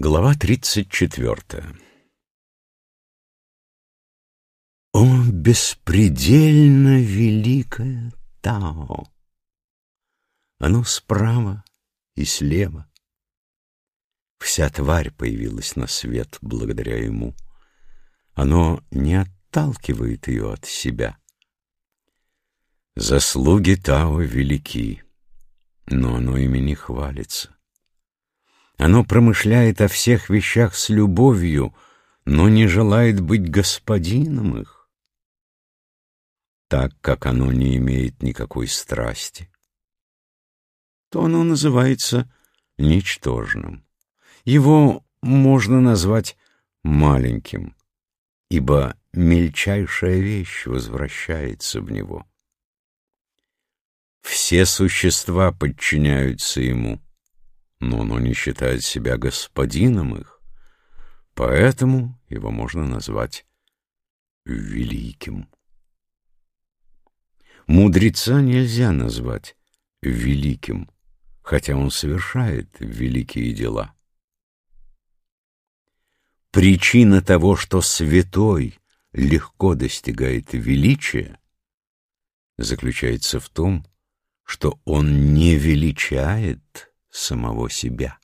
Глава тридцать четвертая О, беспредельно великое Тао! Оно справа и слева. Вся тварь появилась на свет благодаря ему. Оно не отталкивает ее от себя. Заслуги Тао велики, но оно ими не хвалится. Оно промышляет о всех вещах с любовью, но не желает быть господином их. Так как оно не имеет никакой страсти, то оно называется ничтожным. Его можно назвать маленьким, ибо мельчайшая вещь возвращается в него. Все существа подчиняются ему — но оно не считает себя господином их, поэтому его можно назвать великим. Мудреца нельзя назвать великим, хотя он совершает великие дела. Причина того, что святой легко достигает величия, заключается в том, что он не величает самого себя.